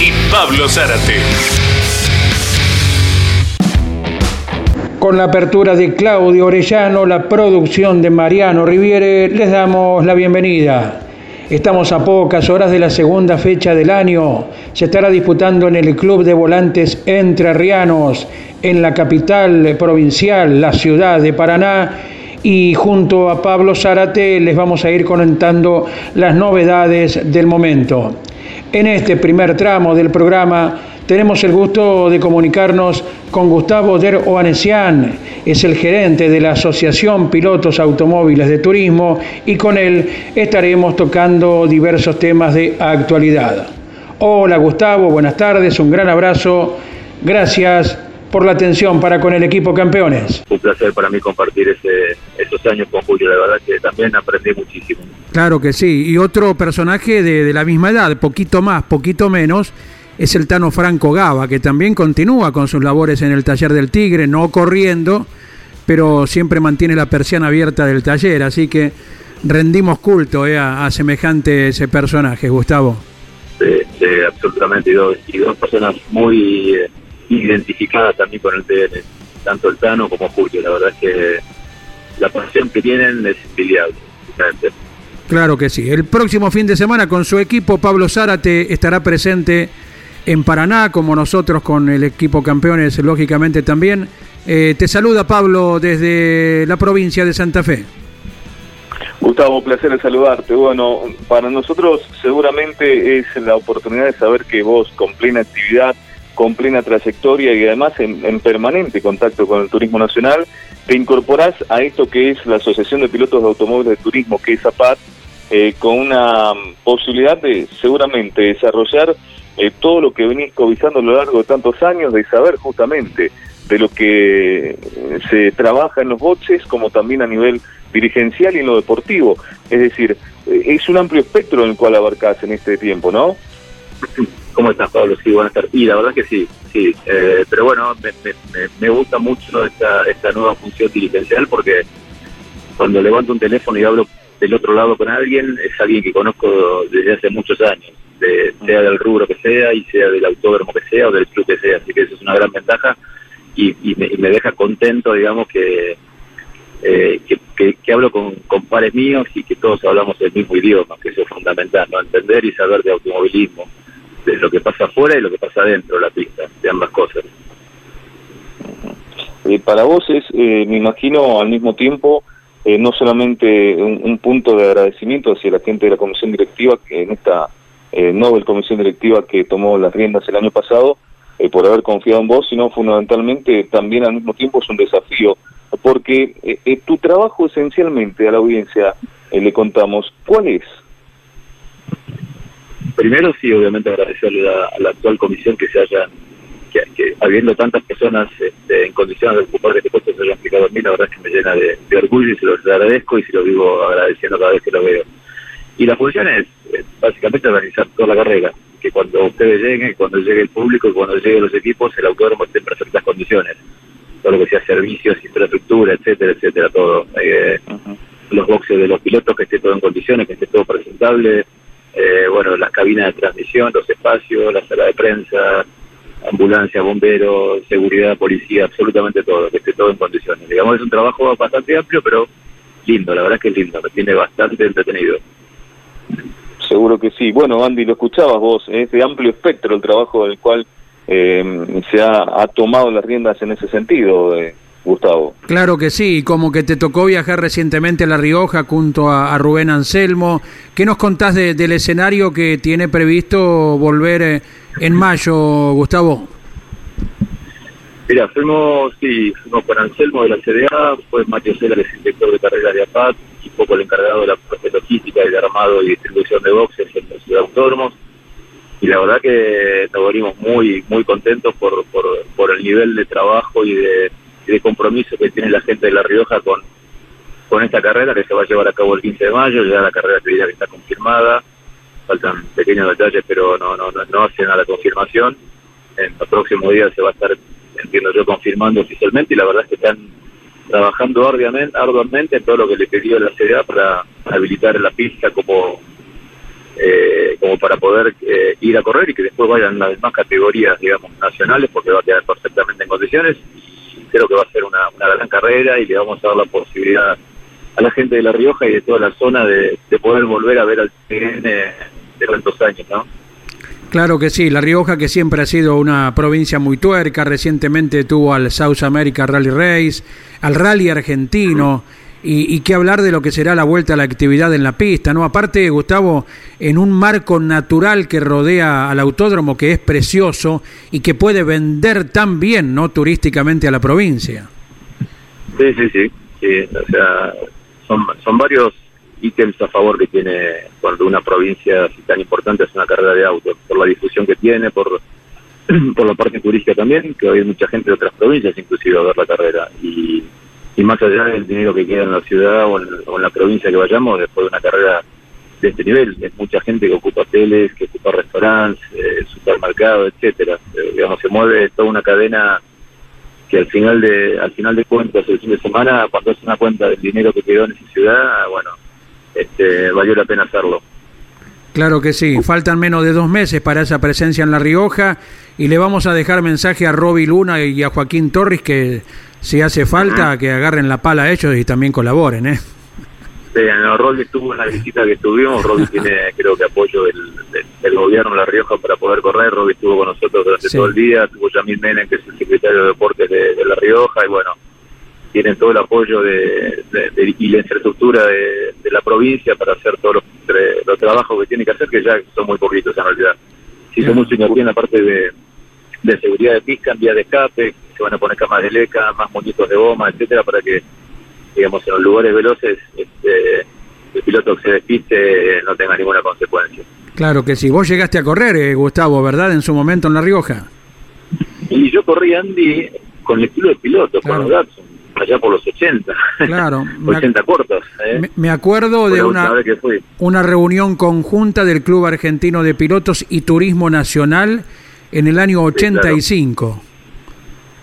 y Pablo Zárate. Con la apertura de Claudio Orellano, la producción de Mariano Riviere, les damos la bienvenida. Estamos a pocas horas de la segunda fecha del año. Se estará disputando en el Club de Volantes Entre Rianos, en la capital provincial, la ciudad de Paraná. Y junto a Pablo Zárate les vamos a ir comentando las novedades del momento. En este primer tramo del programa tenemos el gusto de comunicarnos con Gustavo Der Oanesian, es el gerente de la Asociación Pilotos Automóviles de Turismo y con él estaremos tocando diversos temas de actualidad. Hola Gustavo, buenas tardes, un gran abrazo, gracias por la atención para con el equipo campeones. Un placer para mí compartir ese, esos años con Julio, la verdad que también aprendí muchísimo. Claro que sí, y otro personaje de, de la misma edad, poquito más, poquito menos, es el Tano Franco Gava, que también continúa con sus labores en el taller del Tigre, no corriendo, pero siempre mantiene la persiana abierta del taller, así que rendimos culto eh, a, a, semejante ese personaje, Gustavo. Sí, sí absolutamente, y dos, y dos, personas muy eh, identificadas también con el TN, tanto el Tano como Julio, la verdad es que la pasión que tienen es invidiable, Claro que sí. El próximo fin de semana con su equipo, Pablo Zárate estará presente en Paraná, como nosotros con el equipo campeones, lógicamente también. Eh, te saluda Pablo desde la provincia de Santa Fe. Gustavo, un placer en saludarte. Bueno, para nosotros seguramente es la oportunidad de saber que vos con plena actividad, con plena trayectoria y además en, en permanente contacto con el turismo nacional, te incorporás a esto que es la Asociación de Pilotos de Automóviles de Turismo, que es APAT, eh, con una posibilidad de seguramente desarrollar eh, todo lo que venís cobijando a lo largo de tantos años, de saber justamente de lo que se trabaja en los boxes, como también a nivel dirigencial y en lo deportivo. Es decir, eh, es un amplio espectro en el cual abarcás en este tiempo, ¿no? ¿Cómo estás, Pablo? Sí, buenas tardes. Y la verdad que sí, sí. Eh, pero bueno, me, me, gusta mucho esta, esta nueva función dirigencial porque cuando levanto un teléfono y hablo del otro lado con alguien, es alguien que conozco desde hace muchos años de, sea del rubro que sea y sea del autódromo que sea o del club que sea. Así que eso es una gran ventaja y, y, me, y me, deja contento, digamos, que, eh, que, hablo con, con, pares míos y que todos hablamos el mismo idioma, que eso es fundamental, ¿no? entender y saber de automovilismo, de lo que pasa afuera y lo que pasa adentro de la pista, de ambas cosas. Eh, para vos es, eh, me imagino, al mismo tiempo, eh, no solamente un, un, punto de agradecimiento hacia la gente de la comisión directiva que en esta Nobel Comisión Directiva que tomó las riendas el año pasado por haber confiado en vos, sino fundamentalmente también al mismo tiempo es un desafío, porque tu trabajo esencialmente a la audiencia, le contamos, ¿cuál es? Primero sí, obviamente agradecerle a, a la actual comisión que se hayan que, que, habiendo tantas personas este, en condiciones de ocupar este puesto se hayan aplicado a mí, la verdad es que me llena de, de orgullo y se lo agradezco y se lo digo agradeciendo cada vez que lo veo. Y la función es, es básicamente organizar toda la carrera, que cuando ustedes lleguen, cuando llegue el público, cuando lleguen los equipos, el autódromo esté en perfectas condiciones. Todo lo que sea servicios, infraestructura, etcétera, etcétera, todo. Eh, uh -huh. Los boxes de los pilotos, que esté todo en condiciones, que esté todo presentable. Eh, bueno, las cabinas de transmisión, los espacios, la sala de prensa, ambulancia, bomberos, seguridad, policía, absolutamente todo, que esté todo en condiciones. Digamos, es un trabajo bastante amplio, pero lindo, la verdad es que es lindo, me tiene bastante entretenido. Seguro que sí. Bueno, Andy, lo escuchabas vos, es de amplio espectro el trabajo del cual eh, se ha, ha, tomado las riendas en ese sentido, eh, Gustavo. Claro que sí, como que te tocó viajar recientemente a La Rioja junto a, a Rubén Anselmo. ¿Qué nos contás de, del escenario que tiene previsto volver eh, en mayo, Gustavo? Mira, fuimos, sí, fuimos con Anselmo de la CDA, fue Mateo Cela, el director de carreras de APAT, y poco el encargado de la parte logística y de armado y distribución de boxes en la ciudad de autódromos. y la verdad que nos venimos muy muy contentos por, por, por el nivel de trabajo y de, de compromiso que tiene la gente de La Rioja con, con esta carrera que se va a llevar a cabo el 15 de mayo, ya la carrera que está confirmada, faltan pequeños detalles pero no, no, no, no hacen a la confirmación, en los próximos días se va a estar, entiendo yo, confirmando oficialmente y la verdad es que están trabajando arduamente, arduamente en todo lo que le pidió la CDA para habilitar la pista como eh, como para poder eh, ir a correr y que después vayan las demás categorías, digamos, nacionales, porque va a quedar perfectamente en condiciones. Que va a ser una, gran carrera y le vamos a dar la posibilidad a la gente de La Rioja y de toda la zona de, de poder volver a ver al TN de tantos años, ¿no? Claro que sí, La Rioja que siempre ha sido una provincia muy tuerca, recientemente tuvo al South America Rally Race, al Rally Argentino. Y, y qué hablar de lo que será la vuelta a la actividad en la pista, ¿no? Aparte, Gustavo, en un marco natural que rodea al autódromo que es precioso y que puede vender tan bien, ¿no? Turísticamente a la provincia. Sí, sí, sí. sí o sea, son, varios ítems a favor que tiene cuando una provincia así tan importante es una carrera de autos, por la difusión que tiene, por, por la parte turística también, que hay mucha gente de otras provincias inclusive a ver la carrera. Y y más allá del dinero que queda en la ciudad o en, la provincia que vayamos, después de una carrera de este nivel, es mucha gente que ocupa hoteles, que ocupa restaurantes, eh, supermercados, etcétera. Eh, digamos, se mueve toda una cadena que al final de al final de cuentas el fin de semana, cuando hace una cuenta del dinero que quedó en esa ciudad, bueno, este, valió la pena hacerlo. Claro que sí, faltan menos de dos meses para esa presencia en La Rioja y le vamos a dejar mensaje a Roby Luna y a Joaquín Torres que si hace falta que agarren la pala a ellos y también colaboren, ¿eh? Sí, no, Roby estuvo en la visita que tuvimos, Roby tiene creo que apoyo del, del, del, gobierno de La Rioja para poder correr, Roby estuvo con nosotros durante sí. todo el día, tuvo Yamil Menem que es el secretario de Deportes de, de La Rioja y bueno, tienen todo el apoyo de, de, y la infraestructura de, la provincia para hacer todos los, los, trabajos que tiene que hacer, que ya son muy poquitos en realidad. Se hizo mucho hincapié en la parte de, de seguridad de pista, en vía de escape, se van a poner camas de leca, más muñecos de goma, etcétera, para que, digamos, en los lugares veloces este, el piloto que se despiste no tenga ninguna consecuencia. Claro que sí. Vos llegaste a correr, eh, Gustavo, ¿verdad? En su momento en La Rioja. Y yo corrí, Andy, con el estilo de piloto, claro. con Datsun, allá por los 80. Claro. 80 cortos. ¿eh? Me, me acuerdo de una, una reunión conjunta del Club Argentino de Pilotos y Turismo Nacional en el año 85. Sí, claro.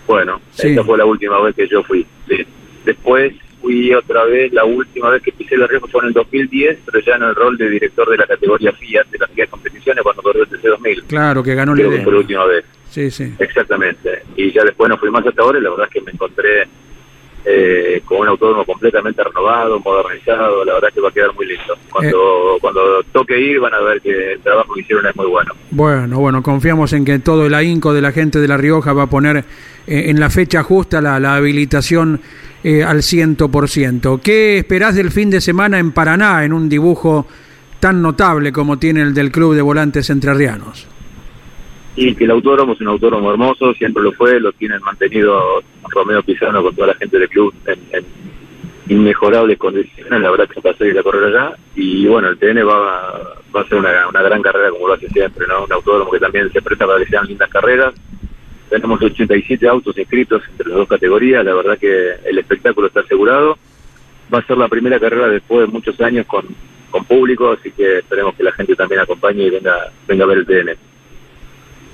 Bueno, sí. esa fue la última vez que yo fui. Sí. Después fui otra vez, la última vez que pisé la Rioja fue en el 2010, pero ya en el rol de director de la categoría Fiat, de las Fiat Competiciones, cuando corrió el TC2000. Claro, que ganó que fue la última vez. Sí, sí. Exactamente. Y ya después no fui más hasta ahora y la verdad es que me encontré eh, con un autódromo completamente renovado, modernizado, la verdad es que va a quedar muy lindo. Cuando, eh, cuando toque ir van a ver que el trabajo que hicieron es muy bueno. Bueno, bueno, confiamos en que todo el ahínco de la gente de La Rioja va a poner eh, en la fecha justa la, la habilitación eh, al ciento por ciento. ¿Qué esperás del fin de semana en Paraná en un dibujo tan notable como tiene el del Club de Volantes Entrerrianos? Y que el autódromo es un autódromo hermoso, siempre lo fue, lo tienen mantenido Romeo Pizano con toda la gente del club en, inmejorables condiciones, la verdad que pasé ir a correr allá, y bueno, el TN va, va a ser una, una gran carrera como lo hace siempre, ¿no? Un autódromo que también se presta para que sean lindas carreras, tenemos 87 autos inscritos entre las dos categorías, la verdad que el espectáculo está asegurado, va a ser la primera carrera después de muchos años con, con público, así que esperemos que la gente también acompañe y venga, venga a ver el TN.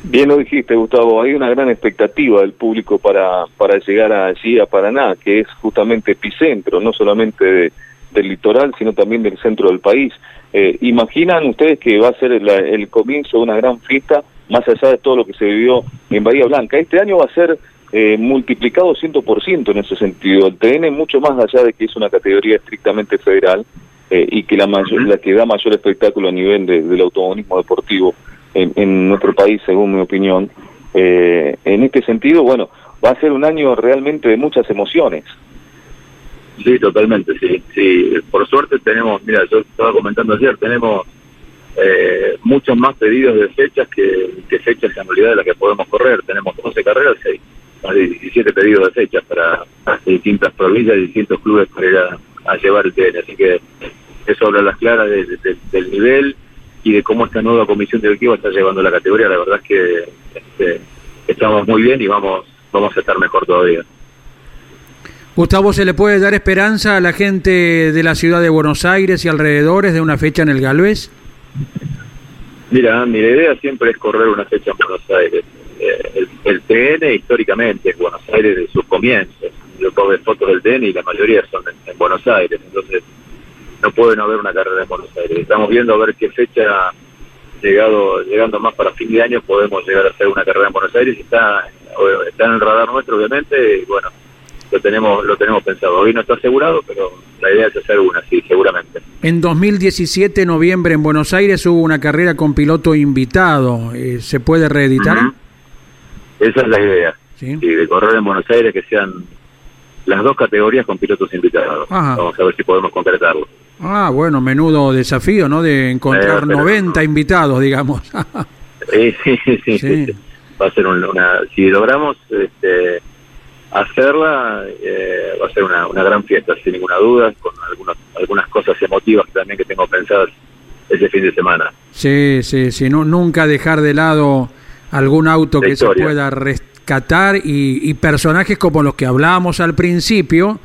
Bien lo dijiste, Gustavo, hay una gran expectativa del público para, para llegar allí a Paraná, que es justamente epicentro, no solamente de, del litoral, sino también del centro del país. Eh, ¿Imaginan ustedes que va a ser el comienzo de una gran fiesta, más allá de todo lo que se vivió en Bahía Blanca? Este año va a ser eh, multiplicado 100% en ese sentido. El TN, mucho más allá de que es una categoría estrictamente federal eh, y que la, mayor, la que da mayor espectáculo a nivel de, del automovilismo deportivo en, en nuestro país, según mi opinión. Eh, en este sentido, bueno, va a ser un año realmente de muchas emociones. Sí, totalmente, sí. sí. Por suerte tenemos, mira, yo estaba comentando ayer, tenemos eh, muchos más pedidos de fechas que, que, fechas en realidad de las que podemos correr. Tenemos 12 carreras y más de 17 pedidos de fechas para distintas provincias y distintos clubes para ir a, llevar el TN. Así que eso habla las claras de, de, del nivel y de cómo esta nueva comisión directiva está llevando la categoría. La verdad es que este, estamos muy bien y vamos, vamos a estar mejor todavía. Gustavo, ¿se le puede dar esperanza a la gente de la ciudad de Buenos Aires y alrededores de una fecha en el Galvez? Mira, mi idea siempre es correr una fecha en Buenos Aires. Eh, el, TN históricamente es Buenos Aires de sus comienzos. Yo puedo fotos del TN y la mayoría son en, Buenos Aires. Entonces, no puede no haber una carrera en Buenos Aires. Estamos viendo a ver qué fecha, llegado llegando más para fin de año, podemos llegar a hacer una carrera en Buenos Aires. Está, está en el radar nuestro, obviamente, y bueno, lo tenemos lo tenemos pensado. Hoy no está asegurado, pero la idea es hacer una, sí, seguramente. En 2017, noviembre, en Buenos Aires hubo una carrera con piloto invitado. Eh, ¿Se puede reeditar? Esa es la idea. ¿Sí? de correr en Buenos Aires que sean las dos categorías con pilotos invitados. Vamos a ver si podemos concretarlo. Ah, bueno, menudo desafío, ¿no? De encontrar 90 eh, invitados, digamos. sí, sí, sí, Va a ser una... Si logramos este, hacerla eh, va a ser una, una, gran fiesta, sin ninguna duda, con algunas, algunas cosas emotivas también que tengo pensadas ese fin de semana. Sí, sí, sí, no, nunca dejar de lado algún auto que se pueda rescatar y, personajes como los que hablábamos al principio,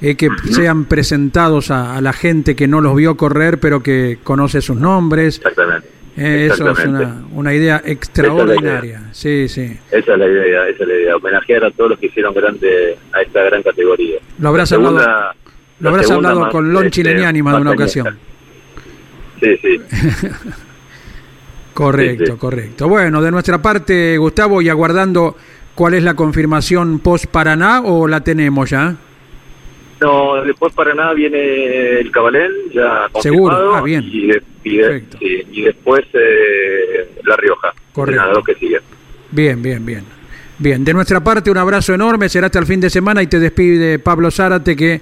eh, que sean presentados a, a, la gente que no los vio correr pero que conoce sus nombres. Exactamente. Eh, eso es una, una idea extraordinaria. sí, sí. Esa es la idea, esa es la idea. Homenajear a todos los que hicieron grande a esta gran categoría. Lo habrás hablado, lo habrás hablado con Lonchi este, Leniani más de una ocasión. Sí, sí. correcto, correcto. Bueno, de nuestra parte, Gustavo, y aguardando cuál es la confirmación post Paraná o la tenemos ya. No, después para nada viene el Cabalén, ya Seguro, ah, bien. Y, y, después eh, La Rioja. Correcto. que sigue. Bien, bien, bien. Bien, de nuestra parte un abrazo enorme, será hasta el fin de semana y te despide Pablo Zárate que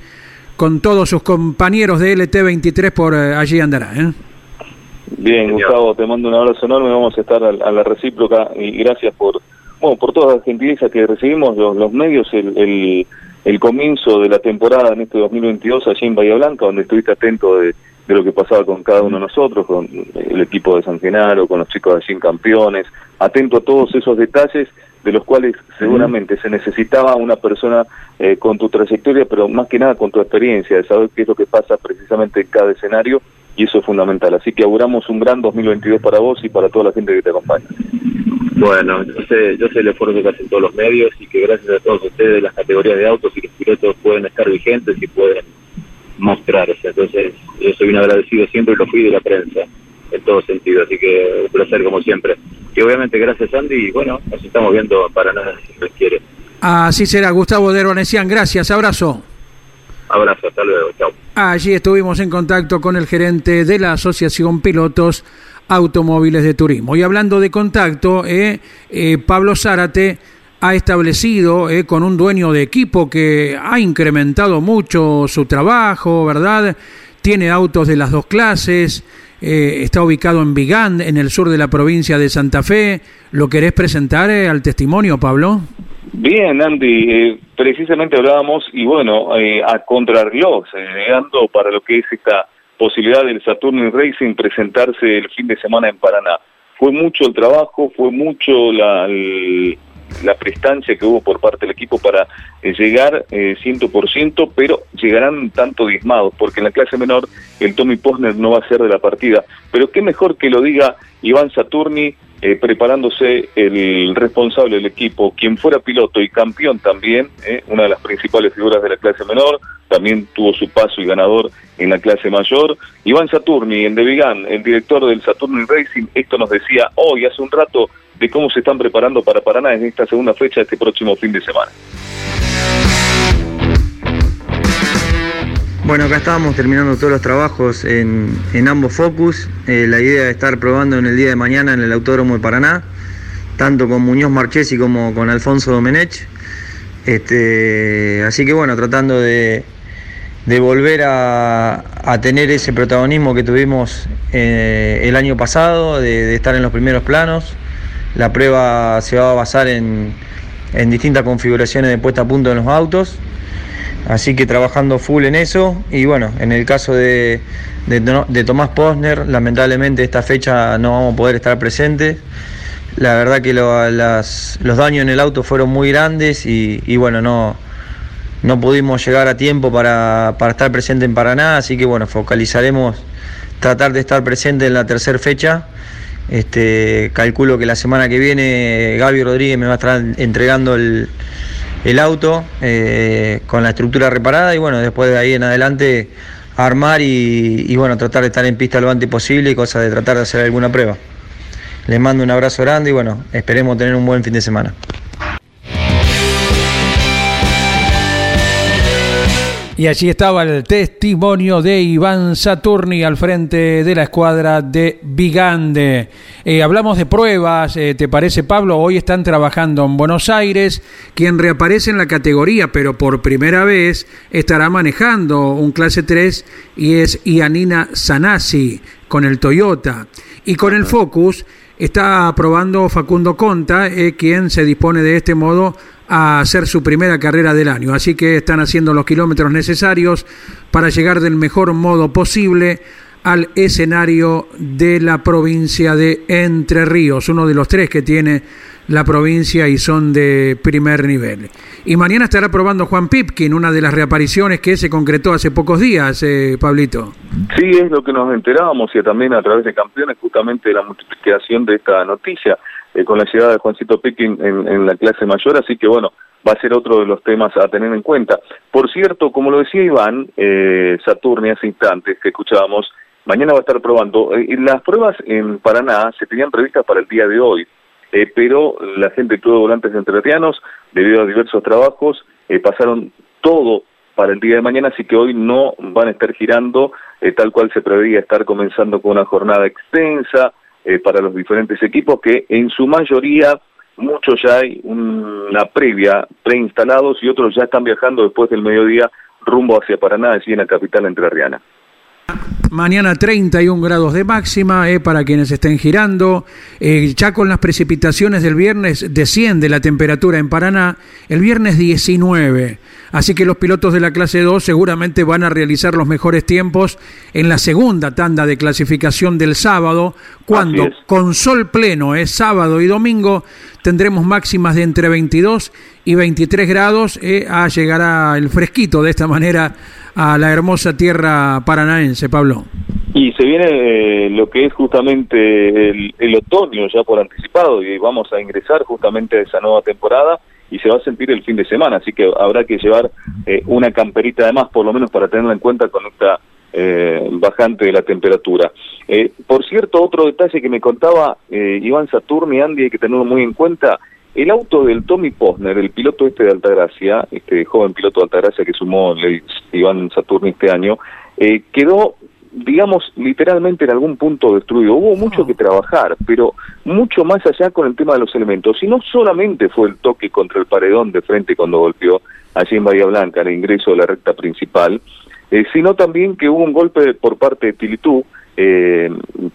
con todos sus compañeros de LT23 por eh, allí andará. ¿eh? Bien, Gustavo, te mando un abrazo enorme, vamos a estar a, la recíproca y gracias por, bueno, por todas las gentilezas que recibimos los, los medios, el el comienzo de la temporada en este 2022 allí en Bahía Blanca, donde estuviste atento de, lo que pasaba con cada uno de nosotros, con el equipo de San Genaro, con los chicos de Allí Campeones, atento a todos esos detalles de los cuales seguramente se necesitaba una persona eh, con tu trayectoria, pero más que nada con tu experiencia, de saber qué es lo que pasa precisamente en cada escenario, y eso es fundamental. Así que auguramos un gran 2022 para vos y para toda la gente que te acompaña. Bueno, yo sé, yo sé el esfuerzo que hacen todos los medios y que gracias a todos ustedes las categorías de autos y los pilotos pueden estar vigentes y pueden mostrarse. Entonces, yo soy un agradecido siempre y lo fui de la prensa, en todo sentido. Así que un placer como siempre. Y obviamente gracias Andy y bueno, nos estamos viendo para nada si les quiere. Así será, Gustavo de gracias, abrazo. Abrazo, hasta luego, chao. Allí estuvimos en contacto con el gerente de la Asociación Pilotos automóviles de turismo. Y hablando de contacto, eh, eh, Pablo Zárate ha establecido eh, con un dueño de equipo que ha incrementado mucho su trabajo, ¿verdad? Tiene autos de las dos clases, está ubicado en Vigán, en el sur de la provincia de Santa Fe. ¿Lo querés presentar al testimonio, Pablo? Bien, Andy, precisamente hablábamos, y bueno, a contrarreloj, llegando para lo que es esta posibilidad del Saturn Racing presentarse el fin de semana en Paraná. Fue mucho el trabajo, fue mucho la, prestancia que hubo por parte del equipo para eh, llegar eh, ciento por ciento, pero llegarán tanto diezmados, porque en la clase menor el Tommy Posner no va a ser de la partida. Pero qué mejor que lo diga Iván Saturni, eh, preparándose el responsable del equipo, quien fuera piloto y campeón también, eh, una de las principales figuras de la clase menor, también tuvo su paso y ganador en la clase mayor. Iván Saturni, en De Vigan, el director del Saturni Racing, esto nos decía hoy, hace un rato, de cómo se están preparando para Paraná en esta segunda fecha, este próximo fin de semana. Bueno, acá estábamos terminando todos los trabajos en, ambos Focus. Eh, la idea de estar probando en el día de mañana en el Autódromo de Paraná, tanto con Muñoz Marchesi como con Alfonso Domenech. Este, así que bueno, tratando de, volver a, tener ese protagonismo que tuvimos eh, el año pasado, de, estar en los primeros planos. La prueba se va a basar en, en distintas configuraciones de puesta a punto en los autos Así que trabajando full en eso. Y bueno, en el caso de, de, Tomás Posner, lamentablemente esta fecha no vamos a poder estar presentes. La verdad que los daños en el auto fueron muy grandes y, bueno, no, no pudimos llegar a tiempo para, para estar presente en Paraná, así que bueno, focalizaremos tratar de estar presente en la tercera fecha. Este, calculo que la semana que viene Gaby Rodríguez me va a estar entregando el, el auto eh, con la estructura reparada y bueno, después de ahí en adelante armar y, bueno, tratar de estar en pista lo antes posible y cosa de tratar de hacer alguna prueba. Les mando un abrazo grande y bueno, esperemos tener un buen fin de semana. Y allí estaba el testimonio de Iván Saturni al frente de la escuadra de Vigande. Eh, hablamos de pruebas, eh, ¿te parece Pablo? Hoy están trabajando en Buenos Aires. Quien reaparece en la categoría, pero por primera vez estará manejando un clase 3 y es Ianina Sanasi con el Toyota. Y con el Focus está probando Facundo Conta, eh, quien se dispone de este modo a hacer su primera carrera del año. Así que están haciendo los kilómetros necesarios para llegar del mejor modo posible al escenario de la provincia de Entre Ríos, uno de los tres que tiene la provincia y son de primer nivel. Y mañana estará probando Juan Pipkin, una de las reapariciones que se concretó hace pocos días, eh, Pablito. Sí, es lo que nos enterábamos y también a través de campeones justamente de la multiplicación de esta noticia. Eh, con la llegada de Juancito Picking en, la clase mayor, así que bueno, va a ser otro de los temas a tener en cuenta. Por cierto, como lo decía Iván, eh, Saturni hace instantes que escuchábamos, mañana va a estar probando. Eh, las pruebas en Paraná se tenían previstas para el día de hoy, eh, pero la gente de Volantes Entrerrianos, debido a diversos trabajos, pasaron todo para el día de mañana, así que hoy no van a estar girando tal cual se preveía estar comenzando con una jornada extensa, eh, para los diferentes equipos que en su mayoría muchos ya hay una previa preinstalados y otros ya están viajando después del mediodía rumbo hacia Paraná, allí en la capital entrerriana. Mañana 31 grados de máxima eh, para quienes estén girando. Eh, ya con las precipitaciones del viernes desciende la temperatura en Paraná. El viernes 19. Así que los pilotos de la clase 2 seguramente van a realizar los mejores tiempos en la segunda tanda de clasificación del sábado, cuando con sol pleno es sábado y domingo tendremos máximas de entre 22 y 23 grados. Eh, a llegará el fresquito de esta manera a la hermosa tierra paranaense, Pablo. Y se viene eh, lo que es justamente el, el, otoño ya por anticipado y vamos a ingresar justamente a esa nueva temporada y se va a sentir el fin de semana, así que habrá que llevar eh, una camperita además, por lo menos para tenerla en cuenta con esta eh, bajante de la temperatura. Eh, por cierto, otro detalle que me contaba Iván Saturni, Andy, hay que tenerlo muy en cuenta, el auto del Tommy Posner, el piloto este de Altagracia, este joven piloto de Altagracia que sumó Iván Saturni este año, eh, quedó digamos, literalmente en algún punto destruido. Hubo mucho ah. que trabajar, pero mucho más allá con el tema de los elementos. Y no solamente fue el toque contra el paredón de frente cuando golpeó allí en Bahía Blanca, en el ingreso de la recta principal, eh, sino también que hubo un golpe por parte de Tilitú, eh,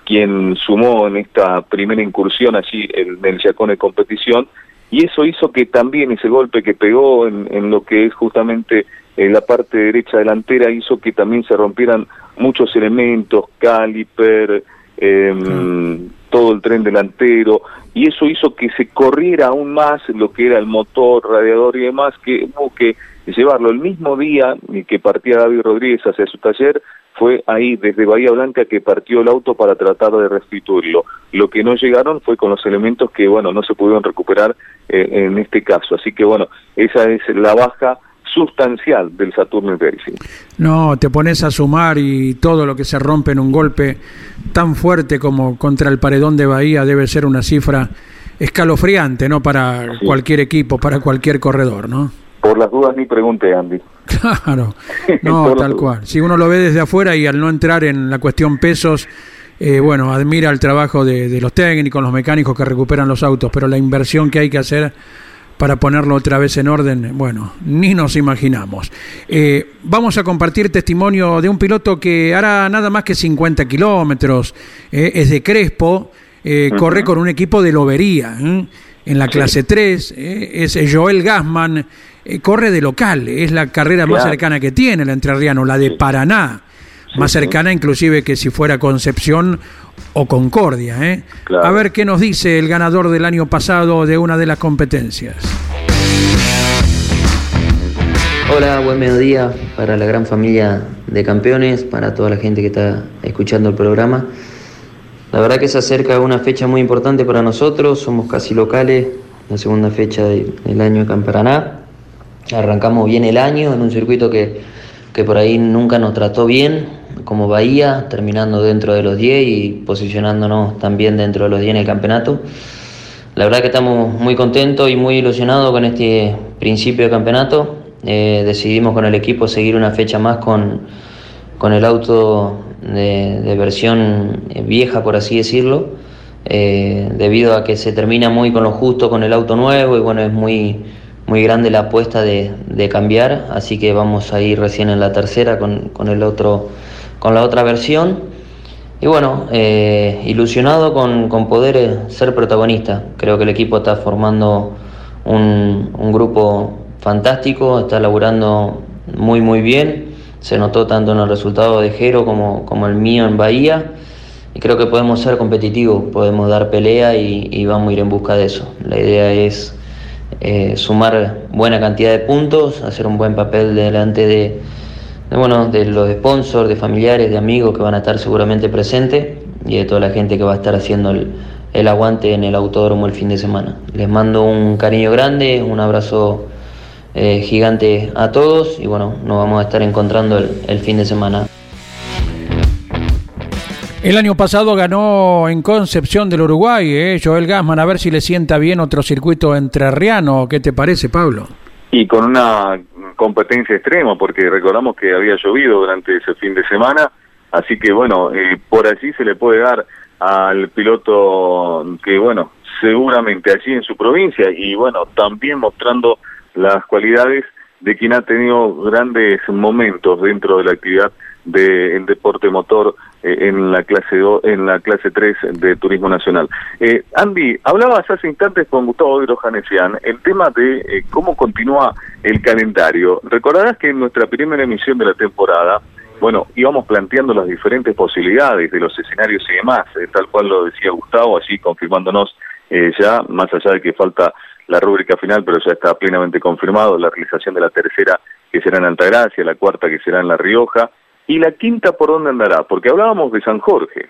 quien sumó en esta primera incursión allí en el Yacone competición, y eso hizo que también ese golpe que pegó en, en lo que es justamente en la parte derecha delantera hizo que también se rompieran muchos elementos, caliper, em, todo el tren delantero, y eso hizo que se corriera aún más lo que era el motor, radiador y demás, que hubo que llevarlo el mismo día que partía David Rodríguez hacia su taller, fue ahí desde Bahía Blanca que partió el auto para tratar de restituirlo. Lo que no llegaron fue con los elementos que, bueno, no se pudieron recuperar eh, en este caso. Así que, bueno, esa es la baja sustancial del Saturno Racing. No, te pones a sumar y todo lo que se rompe en un golpe tan fuerte como contra el paredón de Bahía debe ser una cifra escalofriante, ¿no? Para cualquier equipo, para cualquier corredor, ¿no? Por las dudas ni pregunte, Andy. Claro, no, tal cual. Si uno lo ve desde afuera y al no entrar en la cuestión pesos, eh, bueno, admira el trabajo de, de los técnicos, los mecánicos que recuperan los autos, pero la inversión que hay que hacer para ponerlo otra vez en orden, bueno, ni nos imaginamos. Eh, vamos a compartir testimonio de un piloto que hará nada más que 50 kilómetros, eh, es de Crespo, corre con un equipo de lobería. En la clase 3 es Joel Gassman, eh, corre de local, es la carrera más cercana que tiene el entrerriano, la de Paraná, más cercana inclusive que si fuera Concepción o Concordia. ¿eh? A ver qué nos dice el ganador del año pasado de una de las competencias. Hola, buen mediodía para la gran familia de campeones, para toda la gente que está escuchando el programa. La verdad que se acerca una fecha muy importante para nosotros, somos casi locales, la segunda fecha del año de Camparaná. Arrancamos bien el año en un circuito que, que por ahí nunca nos trató bien, como Bahía, terminando dentro de los 10 y posicionándonos también dentro de los 10 en el campeonato. La verdad que estamos muy contentos y muy ilusionados con este principio de campeonato. Eh, decidimos con el equipo seguir una fecha más con, con el auto de, versión eh, vieja, por así decirlo, eh, debido a que se termina muy con lo justo con el auto nuevo y bueno, es muy, muy grande la apuesta de, cambiar, así que vamos a ir recién en la tercera con, con el otro, con la otra versión. Y bueno, ilusionado con, con, poder ser protagonista. Creo que el equipo está formando un, un grupo fantástico, está laburando muy muy bien, se notó tanto en el resultado de Jero como, como el mío en Bahía y creo que podemos ser competitivos, podemos dar pelea y, vamos a ir en busca de eso. La idea es eh, sumar buena cantidad de puntos, hacer un buen papel delante de, bueno, de los sponsors, de familiares, de amigos que van a estar seguramente presentes y de toda la gente que va a estar haciendo el, el aguante en el autódromo el fin de semana. Les mando un cariño grande, un abrazo eh, gigante a todos y bueno, nos vamos a estar encontrando el, fin de semana. El año pasado ganó en Concepción del Uruguay, ¿eh? Joel Gasman, a ver si le sienta bien otro circuito entrerriano. ¿Qué te parece, Pablo? Y con una competencia extrema, porque recordamos que había llovido durante ese fin de semana, así que bueno, eh, por allí se le puede dar al piloto que bueno, seguramente allí en su provincia y bueno, también mostrando las cualidades de quien ha tenido grandes momentos dentro de la actividad del deporte motor eh, en la clase en la clase 3 de Turismo Nacional. Eh, Andy, hablabas hace instantes con Gustavo Janesian el tema de eh, cómo continúa el calendario. Recordarás que en nuestra primera emisión de la temporada, bueno, íbamos planteando las diferentes posibilidades de los escenarios y demás, tal cual lo decía Gustavo, así confirmándonos ya, más allá de que falta la rúbrica final, pero ya está plenamente confirmado, la realización de la tercera que será en Altagracia, la cuarta que será en La Rioja, y la quinta por dónde andará, porque hablábamos de San Jorge.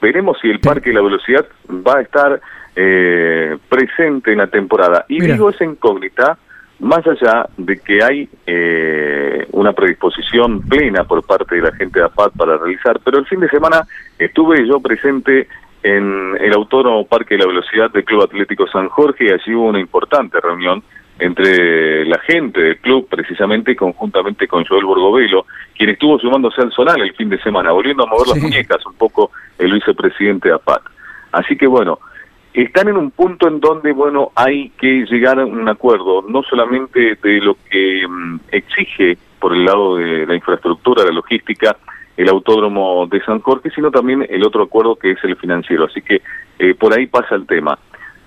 Veremos si el Parque de la Velocidad va a estar eh, presente en la temporada. Y digo esa incógnita, más allá de que hay eh, una predisposición plena por parte de la gente de APAT para realizar, pero el fin de semana estuve yo presente en el Autónomo Parque de la Velocidad del Club Atlético San Jorge y allí hubo una importante reunión entre la gente del club, precisamente conjuntamente con Joel Borgovelo, quien estuvo sumándose al Zonal el fin de semana, volviendo a mover las muñecas un poco el vicepresidente de APAT. Así que bueno, están en un punto en donde, bueno, hay que llegar a un acuerdo, no solamente de lo que mm, exige por el lado de la infraestructura, la logística, el autódromo de San Jorge, sino también el otro acuerdo que es el financiero. Así que eh, por ahí pasa el tema.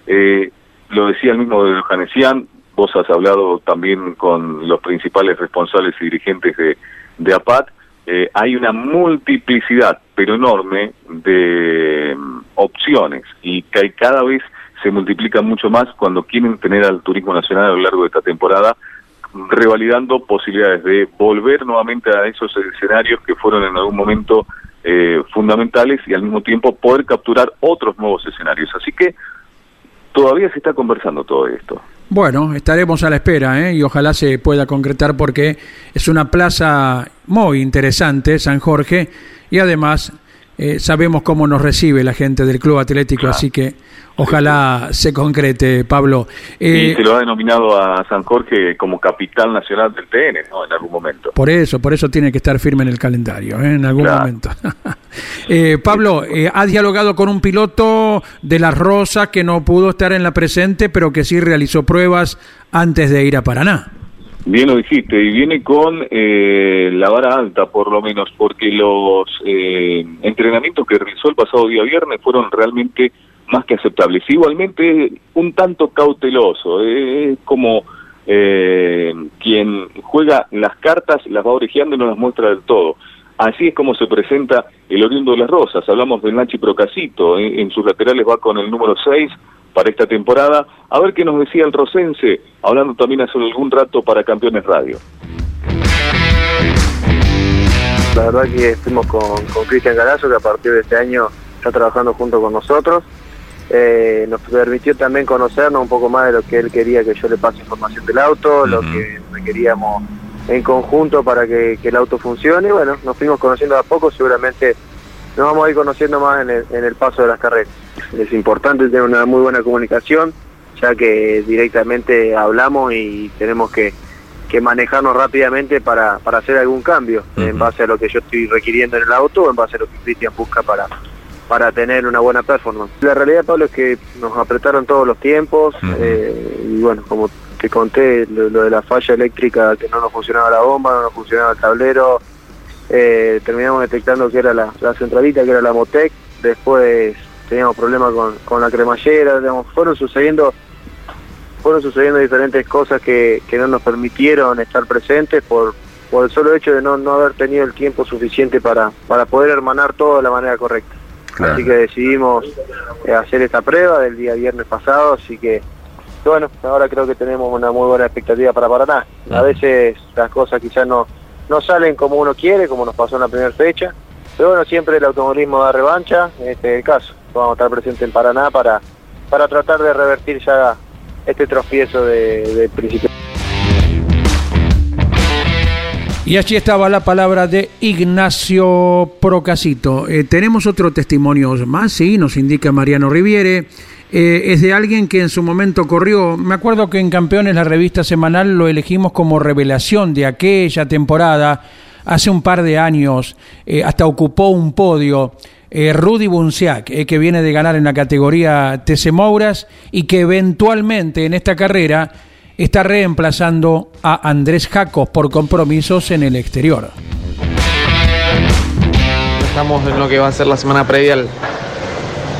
Eh, lo decía el mismo de Janesian, vos hablado también con los principales responsables y dirigentes de, de APAT, eh, hay una multiplicidad, pero enorme, de mm, opciones y que cada vez se multiplican mucho más cuando quieren tener al turismo nacional a lo largo de esta temporada revalidando posibilidades de volver nuevamente a esos escenarios que fueron en algún momento eh, fundamentales y al mismo tiempo poder capturar otros nuevos escenarios. Así que todavía se está conversando todo esto. Bueno, estaremos a la espera ¿eh? y ojalá se pueda concretar porque es una plaza muy interesante, San Jorge, y además eh, sabemos cómo nos recibe la gente del Club Atlético, así que ojalá se concrete, Pablo. y eh, se lo ha denominado a San Jorge como capital nacional del TN, ¿no? En algún momento. Por eso, por eso tiene que estar firme en el calendario, ¿eh? en algún momento. Pablo, ¿has dialogado con un piloto de La Rosa que no pudo estar en la presente, pero que sí realizó pruebas antes de ir a Paraná? Bien lo dijiste, y viene con eh, la vara alta por lo menos, porque los eh, entrenamientos que realizó el pasado día viernes fueron realmente más que aceptables. Igualmente un tanto cauteloso, es como eh, quien juega las cartas, las va orejeando y no las muestra del todo. Así es como se presenta el oriundo de las Rosas. Hablamos del Nachi Procasito, ¿eh? en sus laterales va con el número 6 para esta temporada. A ver qué nos decía el Rosense, hablando también hace algún rato para Campeones Radio. La verdad que estuvimos con Cristian Galazo, que a partir de este año está trabajando junto con nosotros. Eh, nos permitió también conocernos un poco más de lo que él quería que yo le pase información del auto, lo que requeríamos en conjunto para que, el auto funcione. Y bueno, nos fuimos conociendo a poco, seguramente nos vamos a ir conociendo más en el, en el paso de las carreras. Es importante tener una muy buena comunicación, ya que directamente hablamos y tenemos que, que manejarnos rápidamente para, para hacer algún cambio en base a lo que yo estoy requiriendo en el auto o en base a lo que Cristian busca para, para tener una buena performance. La realidad, Pablo, es que nos apretaron todos los tiempos eh, y bueno, como te conté, lo, de la falla eléctrica, que no nos funcionaba la bomba, no nos funcionaba el tablero, eh, terminamos detectando que era la, centralita, que era la Motec, después teníamos problemas con, con la cremallera, digamos, fueron sucediendo fueron sucediendo diferentes cosas que, que no nos permitieron estar presentes por, por el solo hecho de no, no haber tenido el tiempo suficiente para, para poder hermanar todo de la manera correcta. Así que decidimos eh, hacer esta prueba del día viernes pasado, así que bueno, ahora creo que tenemos una muy buena expectativa para Paraná. A veces las cosas quizás no, no salen como uno quiere, como nos pasó en la primera fecha, pero bueno, siempre el automovilismo da revancha, este es el caso. Vamos a estar presentes en Paraná para, para tratar de revertir ya este tropiezo de, de principio. Y allí estaba la palabra de Ignacio Procasito. Eh, tenemos otro testimonio más, sí, nos indica Mariano Riviere. Eh, es de alguien que en su momento corrió. Me acuerdo que en Campeones, la revista semanal, lo elegimos como revelación de aquella temporada, hace un par de años, eh, hasta ocupó un podio. Rudy Bunciac, que viene de ganar en la categoría TC Mouras y que eventualmente en esta carrera está reemplazando a Andrés Jacos por compromisos en el exterior. Estamos en lo que va a ser la semana previa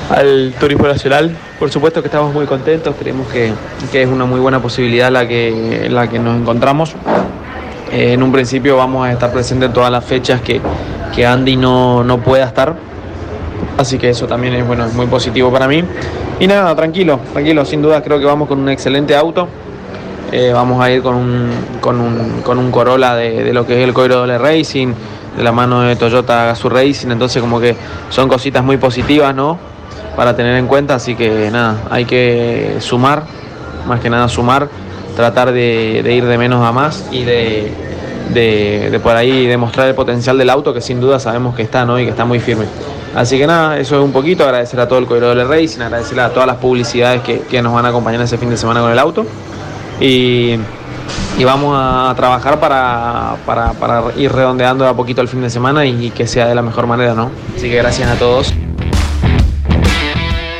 al, turismo nacional. Por supuesto que estamos muy contentos, creemos que, es una muy buena posibilidad la que, la que nos encontramos. Eh, en un principio vamos a estar presentes en todas las fechas que, que Andy no, no pueda estar. Así que eso también es, bueno, es muy positivo para mí. Y nada, tranquilo, tranquilo, sin duda creo que vamos con un excelente auto. Eh, vamos a ir con un, con un, con un Corolla de, lo que es el Coiro Dole Racing, de la mano de Toyota Gazoo Racing, entonces como que son cositas muy positivas, ¿no? Para tener en cuenta, así que nada, hay que sumar, más que nada sumar, tratar de, ir de menos a más y de, de, por ahí demostrar el potencial del auto que sin duda sabemos que está, ¿no? Y que está muy firme. Así que nada, eso es un poquito, agradecer a todo el Coiro Dole Racing, agradecer a todas las publicidades que, que nos van a acompañar ese fin de semana con el auto y, vamos a trabajar para, ir redondeando a poquito el fin de semana y, que sea de la mejor manera, ¿no? Así que gracias a todos.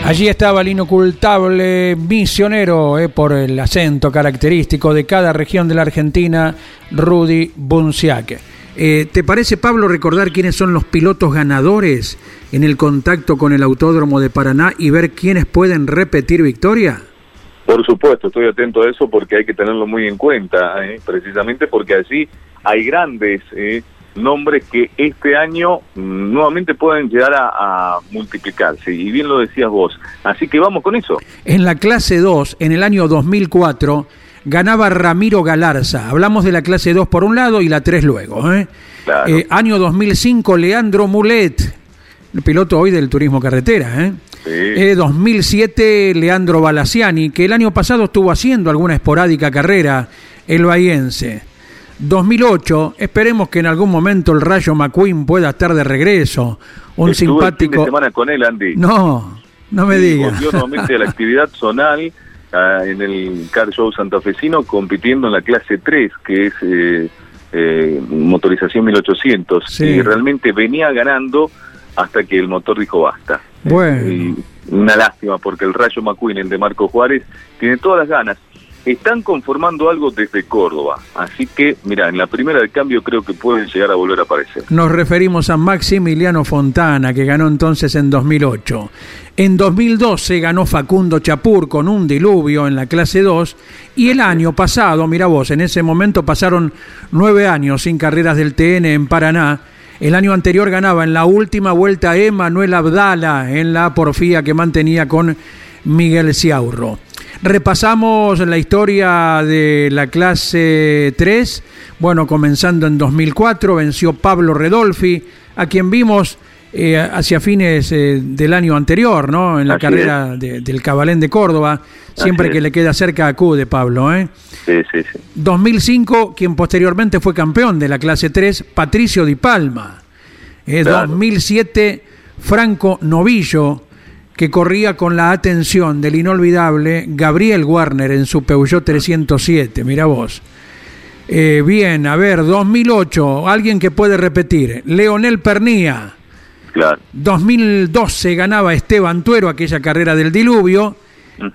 Allí estaba el inocultable misionero eh, por el acento característico de cada región de la Argentina, Rudy Bunciaque. Eh, ¿Te parece, Pablo, recordar quiénes son los pilotos ganadores en el contacto con el Autódromo de Paraná y ver quiénes pueden repetir victoria? Por supuesto, estoy atento a eso porque hay que tenerlo muy en cuenta, ¿eh? precisamente porque allí hay grandes ¿eh? nombres que este año nuevamente pueden llegar a, multiplicarse, y bien lo decías vos. Así que vamos con eso. En la clase 2, en el año 2004, ganaba Ramiro Galarza. Hablamos de la clase 2 por un lado y la 3 luego. ¿eh? eh año 2005, Leandro Mulet, piloto hoy del turismo carretera. ¿eh? 2007, eh, Leandro Balaciani, que el año pasado estuvo haciendo alguna esporádica carrera, el bahiense. 2008, esperemos que en algún momento el Rayo McQueen pueda estar de regreso. Un simpático. semana con él, Andy. No, no me digas. Volvió nuevamente a la actividad zonal ah, en el Car Show santafesino, compitiendo en la clase 3, que es eh, eh, motorización 1800. Y realmente venía ganando hasta que el motor dijo basta. Bueno. una lástima porque el Rayo McQueen, el de Marco Juárez, tiene todas las ganas. están conformando algo desde Córdoba. Así que, mira, en la primera de cambio creo que pueden llegar a volver a aparecer. Nos referimos a Maximiliano Fontana, que ganó entonces en 2008. En 2012 ganó Facundo Chapur con un diluvio en la clase 2. Y el año pasado, mira vos, en ese momento pasaron nueve años sin carreras del TN en Paraná. El año anterior ganaba en la última vuelta Emanuel Abdala en la porfía que mantenía con Miguel Ciaurro. Repasamos la historia de la clase 3. Bueno, comenzando en 2004, venció Pablo Redolfi, a quien vimos eh, hacia fines eh, del año anterior, ¿no? En la Así carrera de- del Cabalén de Córdoba. Siempre Así que es. le queda cerca acude Pablo, ¿eh? Sí, sí, sí. 2005, quien posteriormente fue campeón de la clase 3, Patricio Di Palma. Eh, Claro. 2007, Franco Novillo, que corría con la atención del inolvidable Gabriel Warner en su Peugeot 307. Mira vos. Eh, bien, a ver, 2008, alguien que puede repetir. Leonel Pernía. Claro. 2012 ganaba Esteban Tuero aquella carrera del diluvio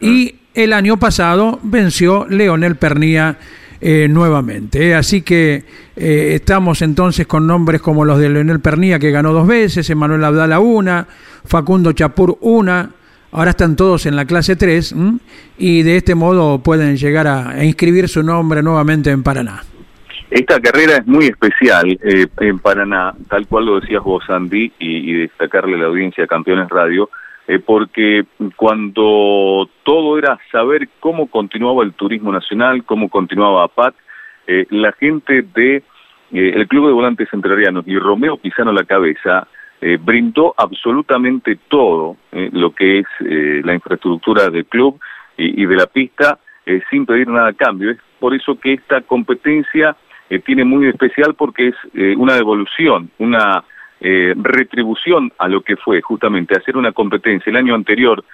y el año pasado venció Leonel Pernía eh, nuevamente. ¿eh? Así que eh, estamos entonces con nombres como los de Leonel Pernía que ganó dos veces, Emanuel Abdala una, Facundo Chapur una. Ahora están todos en la clase 3 ¿m? y de este modo pueden llegar a, a inscribir su nombre nuevamente en Paraná. Esta carrera es muy especial eh, en Paraná, tal cual lo decías vos, Andy, y, destacarle a la audiencia Campeones Radio, eh, porque cuando todo era saber cómo continuaba el turismo nacional, cómo continuaba APAT, eh, la gente de eh, el Club de Volantes Entrerrianos y Romeo Pisano La Cabeza brindó absolutamente todo lo que es la infraestructura del club y, y de la pista sin pedir nada a cambio. Es por eso que esta competencia eh, tiene muy especial porque es eh, una devolución, una eh, retribución a lo que fue justamente hacer una competencia. El año anterior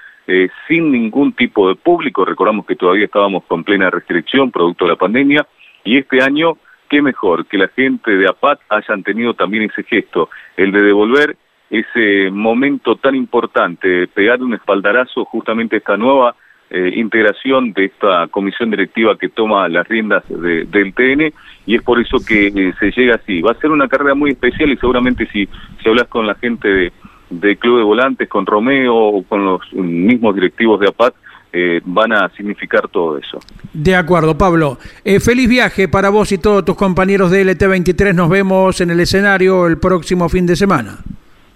sin ningún tipo de público, recordamos que todavía estábamos con plena restricción producto de la pandemia, y este año, qué mejor que la gente de APAT hayan tenido también ese gesto, el de devolver ese momento tan importante, pegar un espaldarazo justamente a esta nueva eh, integración de esta comisión directiva que toma las riendas de- del TN y es por eso que eh, se llega así. Va a ser una carrera muy especial y seguramente si, si hablas con la gente de, Club de Volantes, con Romeo o con los mismos directivos de APAT, eh, van a significar todo eso. De acuerdo, Pablo. Feliz viaje para vos y todos tus compañeros de LT23. Nos vemos en el escenario el próximo fin de semana.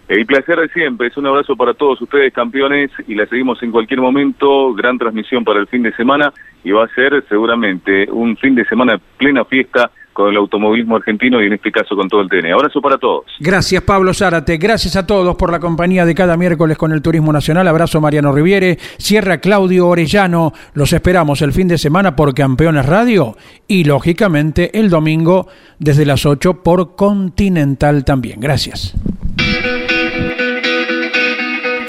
El placer de siempre, es un abrazo para todos ustedes campeones y la seguimos en cualquier momento, gran transmisión para el fin de semana y va a ser seguramente un fin de semana plena fiesta con el automovilismo argentino y en este caso con todo el TN. Abrazo para todos. Gracias, Pablo Zárate. Gracias a todos por la compañía de cada miércoles con el Turismo Nacional. Abrazo, Mariano Riviere. Cierra Claudio Orellano. Los esperamos el fin de semana por Campeones Radio y, lógicamente, el domingo desde las 8 por Continental también. Gracias.